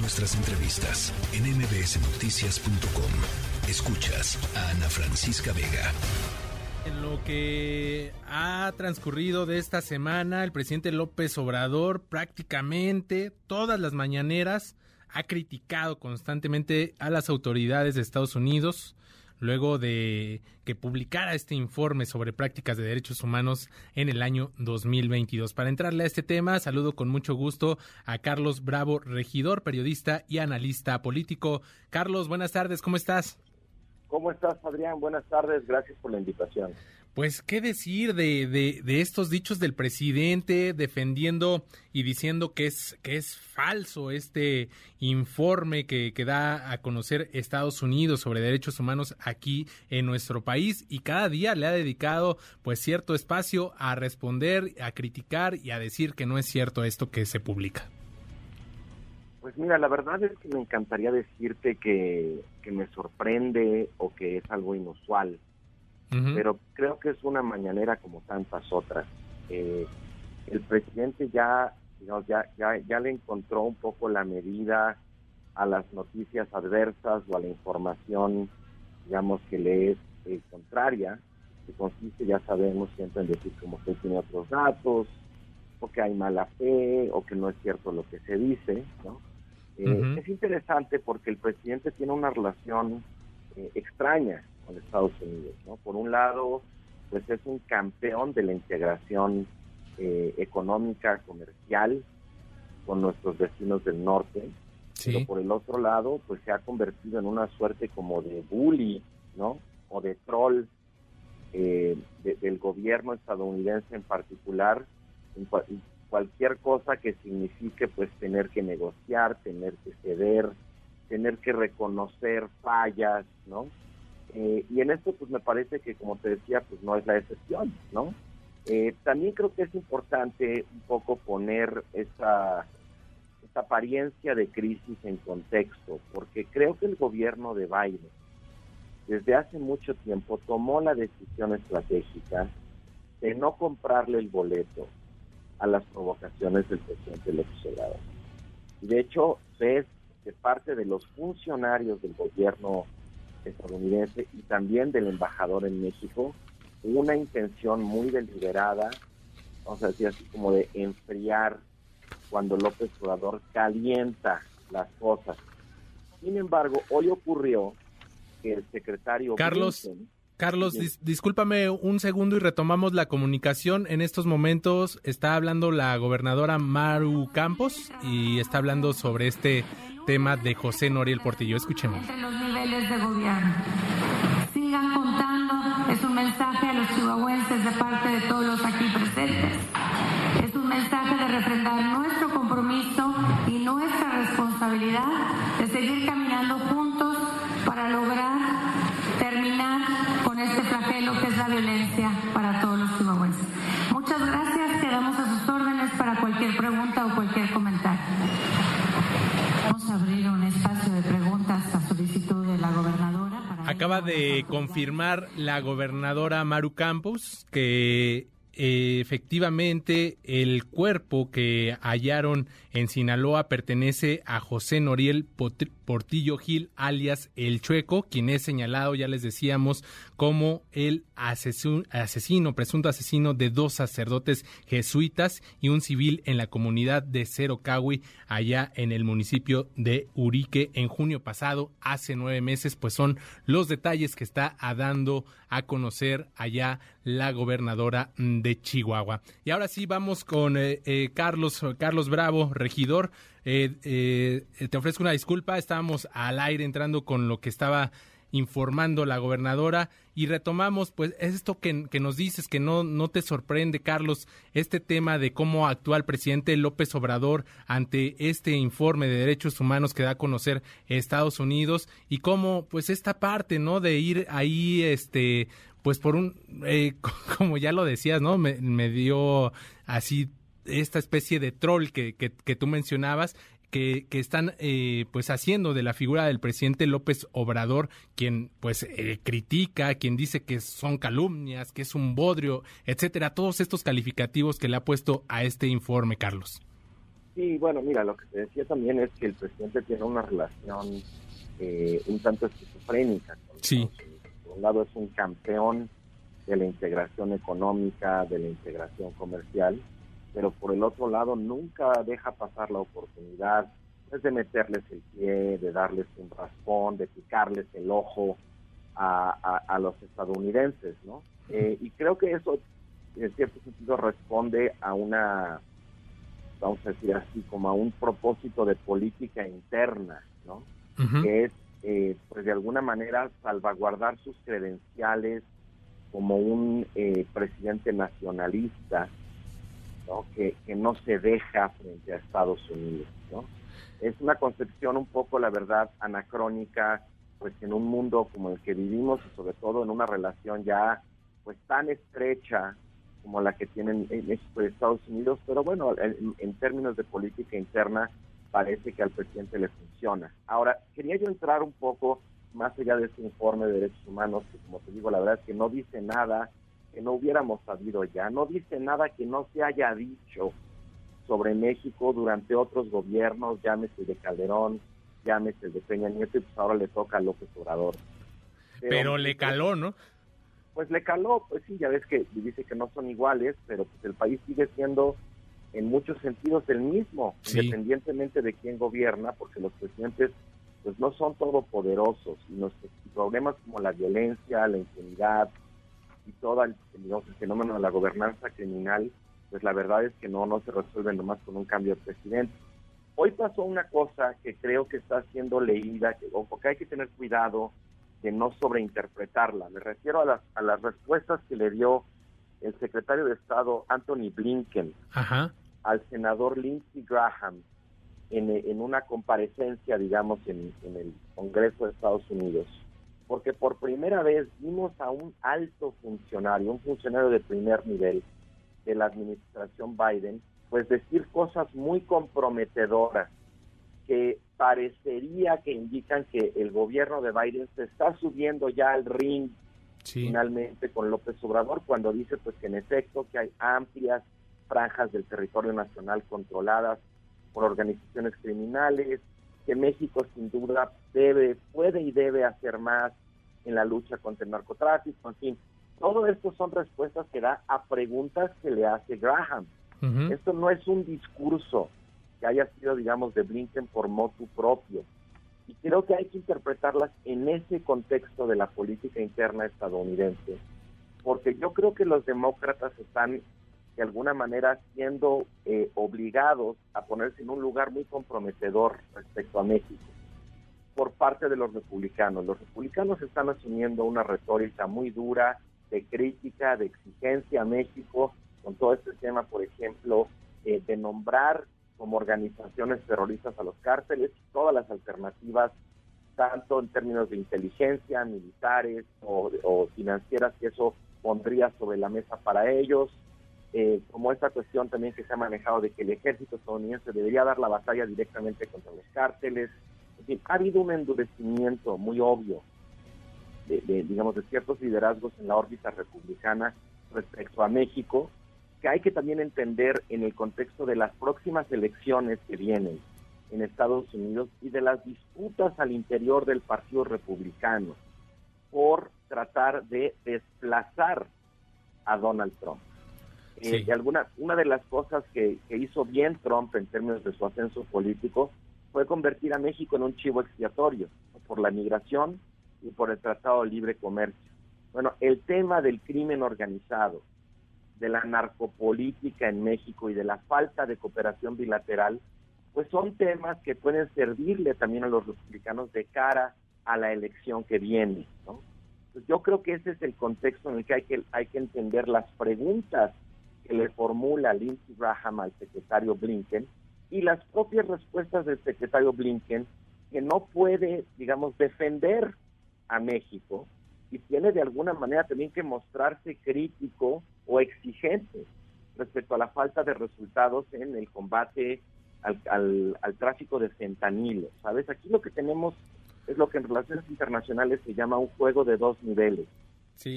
nuestras entrevistas en mbsnoticias.com. Escuchas a Ana Francisca Vega. En lo que ha transcurrido de esta semana, el presidente López Obrador prácticamente todas las mañaneras ha criticado constantemente a las autoridades de Estados Unidos luego de que publicara este informe sobre prácticas de derechos humanos en el año 2022. Para entrarle a este tema, saludo con mucho gusto a Carlos Bravo, regidor, periodista y analista político. Carlos, buenas tardes, ¿cómo estás? ¿Cómo estás, Adrián? Buenas tardes, gracias por la invitación. Pues, ¿qué decir de, de, estos dichos del presidente defendiendo y diciendo que es, que es falso este informe que, que da a conocer Estados Unidos sobre derechos humanos aquí en nuestro país? Y cada día le ha dedicado pues cierto espacio a responder, a criticar y a decir que no es cierto esto que se publica. Pues mira, la verdad es que me encantaría decirte que, me sorprende o que es algo inusual, pero creo que es una mañanera como tantas otras. Eh, el presidente ya, ya, ya, ya le encontró un poco la medida a las noticias adversas o a la información, digamos, que le es eh, contraria, que consiste, ya sabemos, siempre en decir como que tiene otros datos, o que hay mala fe, o que no es cierto lo que se dice, ¿no? Eh, es interesante porque el presidente tiene una relación eh, extraña con Estados Unidos. ¿no? Por un lado, pues es un campeón de la integración eh, económica, comercial con nuestros vecinos del norte. Pero por el otro lado, pues se ha convertido en una suerte como de bully, ¿no? O de troll del gobierno estadounidense en particular, cualquier cosa que signifique pues tener que negociar, tener que ceder, tener que reconocer fallas, ¿no? Eh, y en esto pues me parece que como te decía pues no es la excepción, ¿no? Eh, también creo que es importante un poco poner esa, apariencia de crisis en contexto, porque creo que el gobierno de Biden desde hace mucho tiempo tomó la decisión estratégica de no comprarle el boleto a las provocaciones del presidente López Obrador. Y de hecho, ves de parte de los funcionarios del gobierno estadounidense y también del embajador en México una intención muy deliberada, vamos a decir así como de enfriar cuando López Obrador calienta las cosas. Sin embargo, hoy ocurrió que el secretario Carlos Carlos, discúlpame un segundo y retomamos la comunicación. En estos momentos está hablando la gobernadora Maru Campos y está hablando sobre este tema de José Noriel Portillo. Escuchemos. Niveles de gobierno. Sigan contando. Es un mensaje a los chihuahuenses de parte de todos los aquí presentes. Es un mensaje de refrendar nuestro compromiso y nuestra responsabilidad de seguir caminando juntos para lograr este flagelo que es la violencia para todos los chihuahuenses. Muchas gracias, quedamos a sus órdenes para cualquier pregunta o cualquier comentario. Vamos a abrir un espacio de preguntas a solicitud de la gobernadora. Acaba de confirmar la gobernadora Maru Campos que efectivamente el cuerpo que hallaron en Sinaloa pertenece a José Noriel Portillo Gil, alias El Chueco, quien es señalado, ya les decíamos, como el asesino, presunto asesino de dos sacerdotes jesuitas y un civil en la comunidad de Cerocahui, allá en el municipio de Urique, en junio pasado, hace nueve meses, pues son los detalles que está dando a conocer allá la gobernadora de Chihuahua. Y ahora sí, vamos con eh, eh, Carlos, Carlos Bravo, regidor. Eh, te ofrezco una disculpa, estábamos al aire entrando con lo que estaba informando la gobernadora y retomamos pues esto que, que, nos dices que no, no te sorprende Carlos este tema de cómo actúa el presidente López Obrador ante este informe de derechos humanos que da a conocer Estados Unidos y cómo pues esta parte no de ir ahí este pues por un eh, como ya lo decías no me, dio así esta especie de troll que, que, tú mencionabas, que, que, están eh, pues haciendo de la figura del presidente López Obrador, quien pues eh, critica, quien dice que son calumnias, que es un bodrio, etcétera, todos estos calificativos que le ha puesto a este informe, Carlos. Sí, bueno, mira, lo que te decía también es que el presidente tiene una relación eh, un tanto esquizofrénica. Con sí. Por un lado es un campeón de la integración económica, de la integración comercial, pero por el otro lado nunca deja pasar la oportunidad pues, de meterles el pie, de darles un raspón, de picarles el ojo a, a, los estadounidenses, ¿no? Eh, y creo que eso, en cierto sentido, responde a una, vamos a decir así, como a un propósito de política interna, ¿no? Que es, eh, pues de alguna manera, salvaguardar sus credenciales como un eh, presidente nacionalista, ¿no? Que, no se deja frente a Estados Unidos, ¿no? Es una concepción un poco, la verdad, anacrónica, pues en un mundo como el que vivimos y sobre todo en una relación ya pues tan estrecha como la que tienen México y Estados Unidos, pero bueno, en, términos de política interna parece que al presidente le funciona. Ahora, quería yo entrar un poco más allá de este informe de derechos humanos, que como te digo, la verdad es que no dice nada que no hubiéramos sabido ya, no dice nada que no se haya dicho sobre México durante otros gobiernos, llámese de Calderón, llámese de Peña Nieto, y pues ahora le toca a López Obrador. Pero, le caló, ¿no? Pues le caló, pues sí, ya ves que dice que no son iguales, pero pues el país sigue siendo en muchos sentidos el mismo, independientemente de quién gobierna, porque los presidentes pues no son todopoderosos y los problemas como la violencia, la impunidad y todo el, el fenómeno de la gobernanza criminal pues la verdad es que no, no se resuelve nomás con un cambio de presidente. Hoy pasó una cosa que creo que está siendo leída, que, porque hay que tener cuidado de no sobreinterpretarla. Me refiero a las, a las respuestas que le dio el secretario de Estado Anthony Blinken al senador Lindsey Graham en, en una comparecencia, digamos, en, en el Congreso de Estados Unidos. Porque por primera vez vimos a un alto funcionario, un funcionario de primer nivel, de la administración Biden, pues decir cosas muy comprometedoras que parecería que indican que el gobierno de Biden se está subiendo ya al ring finalmente con López Obrador cuando dice pues que en efecto que hay amplias franjas del territorio nacional controladas por organizaciones criminales, que México sin duda debe, puede y debe hacer más en la lucha contra el narcotráfico, en fin, todo esto son respuestas que da a preguntas que le hace Graham. Esto no es un discurso que haya sido, digamos, de Blinken por motu propio. Y creo que hay que interpretarlas en ese contexto de la política interna estadounidense. Porque yo creo que los demócratas están de alguna manera siendo eh, obligados a ponerse en un lugar muy comprometedor respecto a México por parte de los republicanos. Los republicanos están asumiendo una retórica muy dura, de crítica, de exigencia a México con todo este tema, por ejemplo, eh, de nombrar como organizaciones terroristas a los cárteles, todas las alternativas, tanto en términos de inteligencia, militares o, financieras, que eso pondría sobre la mesa para ellos, eh, como esta cuestión también que se ha manejado de que el ejército estadounidense debería dar la batalla directamente contra los cárteles. En fin, ha habido un endurecimiento muy obvio de, digamos, de ciertos liderazgos en la órbita republicana respecto a México, que hay que también entender en el contexto de las próximas elecciones que vienen en Estados Unidos y de las disputas al interior del Partido Republicano por tratar de desplazar a Donald Trump. Eh, alguna, una de las cosas que, que, hizo bien Trump en términos de su ascenso político fue convertir a México en un chivo expiatorio por la migración y por el Tratado de Libre Comercio. Bueno, el tema del crimen organizado, de la narcopolítica en México y de la falta de cooperación bilateral, pues son temas que pueden servirle también a los republicanos de cara a la elección que viene. ¿no? Pues yo creo que ese es el contexto en el que hay que, hay que entender las preguntas que le formula Lindsey Graham al secretario Blinken y las propias respuestas del secretario Blinken que no puede, digamos, defender a México y tiene de alguna manera también que mostrarse crítico o exigente respecto a la falta de resultados en el combate al, al, tráfico de fentanilo. ¿Sabes? Aquí lo que tenemos es lo que en relaciones internacionales se llama un juego de dos niveles.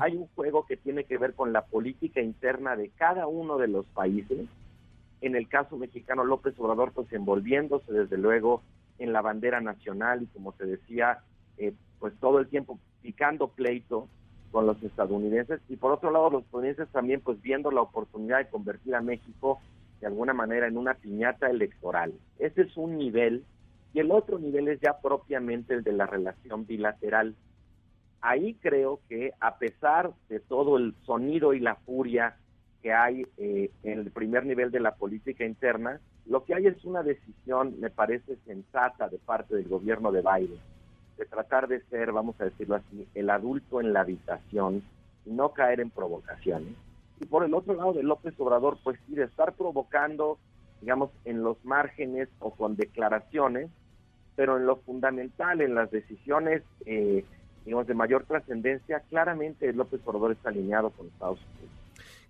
Hay un juego que tiene que ver con la política interna de cada uno de los países En el caso mexicano, López Obrador, pues envolviéndose desde luego en la bandera nacional y como te decía, eh, pues todo el tiempo picando pleito con los estadounidenses y por otro lado los estadounidenses también pues viendo la oportunidad de convertir a México de alguna manera en una piñata electoral. Ese es un nivel y el otro nivel es ya propiamente el de la relación bilateral. Ahí creo que a pesar de todo el sonido y la furia que hay eh, en el primer nivel de la política interna, lo que hay es una decisión, me parece sensata de parte del gobierno de Biden, de tratar de ser, vamos a decirlo así, el adulto en la habitación y no caer en provocaciones. Y por el otro lado de López Obrador, pues sí, de estar provocando, digamos, en los márgenes o con declaraciones, pero en lo fundamental, en las decisiones, eh, digamos, de mayor trascendencia, claramente López Obrador está alineado con Estados Unidos.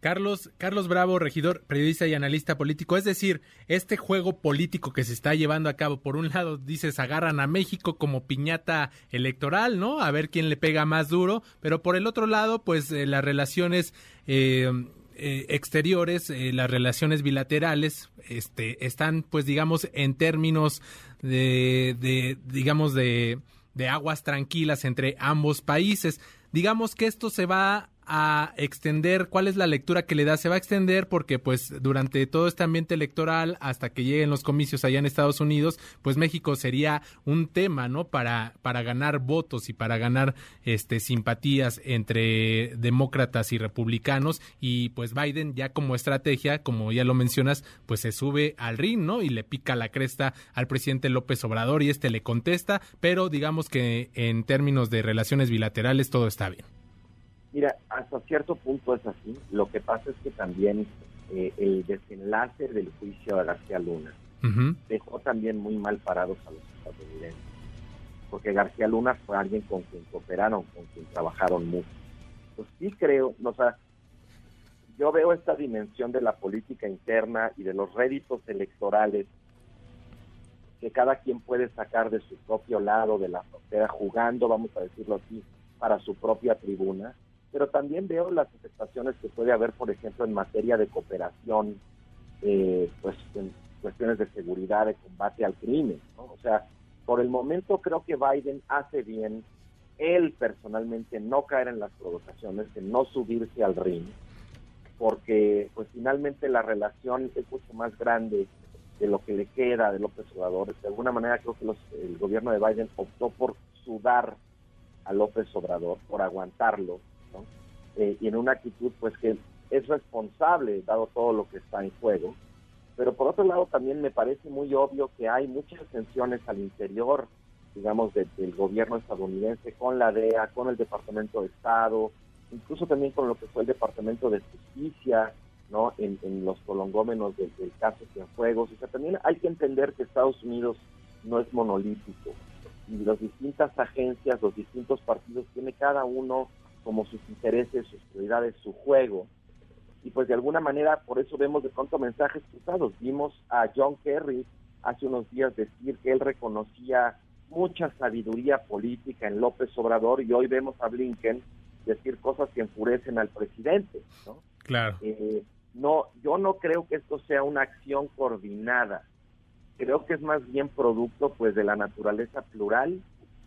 Carlos, Carlos Bravo, regidor, periodista y analista político. Es decir, este juego político que se está llevando a cabo, por un lado, dices, agarran a México como piñata electoral, ¿no? A ver quién le pega más duro, pero por el otro lado, pues eh, las relaciones eh, eh, exteriores, las relaciones bilaterales, este, están, pues, digamos, en términos de, de digamos, de, de aguas tranquilas entre ambos países. Digamos que esto se va a extender, ¿cuál es la lectura que le da? Se va a extender porque pues durante todo este ambiente electoral hasta que lleguen los comicios allá en Estados Unidos, pues México sería un tema, ¿no? Para para ganar votos y para ganar este simpatías entre demócratas y republicanos y pues Biden ya como estrategia, como ya lo mencionas, pues se sube al ring, ¿no? Y le pica la cresta al presidente López Obrador y este le contesta, pero digamos que en términos de relaciones bilaterales todo está bien. Mira, hasta cierto punto es así. Lo que pasa es que también eh, el desenlace del juicio de García Luna dejó también muy mal parados a los estadounidenses. Porque García Luna fue alguien con quien cooperaron, con quien trabajaron mucho. Pues sí creo, o sea, yo veo esta dimensión de la política interna y de los réditos electorales que cada quien puede sacar de su propio lado de la frontera, jugando, vamos a decirlo así, para su propia tribuna pero también veo las afectaciones que puede haber, por ejemplo, en materia de cooperación, eh, pues en cuestiones de seguridad, de combate al crimen. O sea, por el momento creo que Biden hace bien él personalmente no caer en las provocaciones, de no subirse al ring, porque pues finalmente la relación es mucho más grande de lo que le queda de López Obrador. De alguna manera creo que el gobierno de Biden optó por sudar a López Obrador, por aguantarlo, eh, y en una actitud pues que es responsable dado todo lo que está en juego. Pero por otro lado también me parece muy obvio que hay muchas tensiones al interior, digamos, del gobierno estadounidense con la DEA, con el Departamento de Estado, incluso también con lo que fue el Departamento de Justicia, ¿no? En, los prolongómenos del, caso Cienfuegos. O sea, también hay que entender que Estados Unidos no es monolítico y las distintas agencias, los distintos partidos, tiene cada uno como sus intereses, sus prioridades, su juego. Y pues de alguna manera por eso vemos de pronto mensajes cruzados. Vimos a John Kerry hace unos días decir que él reconocía mucha sabiduría política en López Obrador y hoy vemos a Blinken decir cosas que enfurecen al presidente. ¿no? Claro. Eh, no, yo no creo que esto sea una acción coordinada. Creo que es más bien producto pues de la naturaleza plural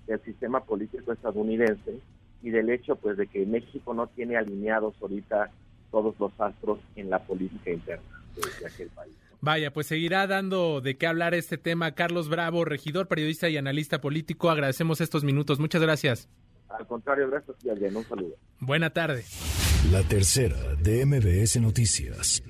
del sistema político estadounidense y del hecho pues de que México no tiene alineados ahorita todos los astros en la política interna de, aquel país. Vaya, pues seguirá dando de qué hablar este tema. Carlos Bravo, regidor, periodista y analista político, agradecemos estos minutos. Muchas gracias. Al contrario, gracias y Un saludo. Buena tarde. La tercera de MBS Noticias.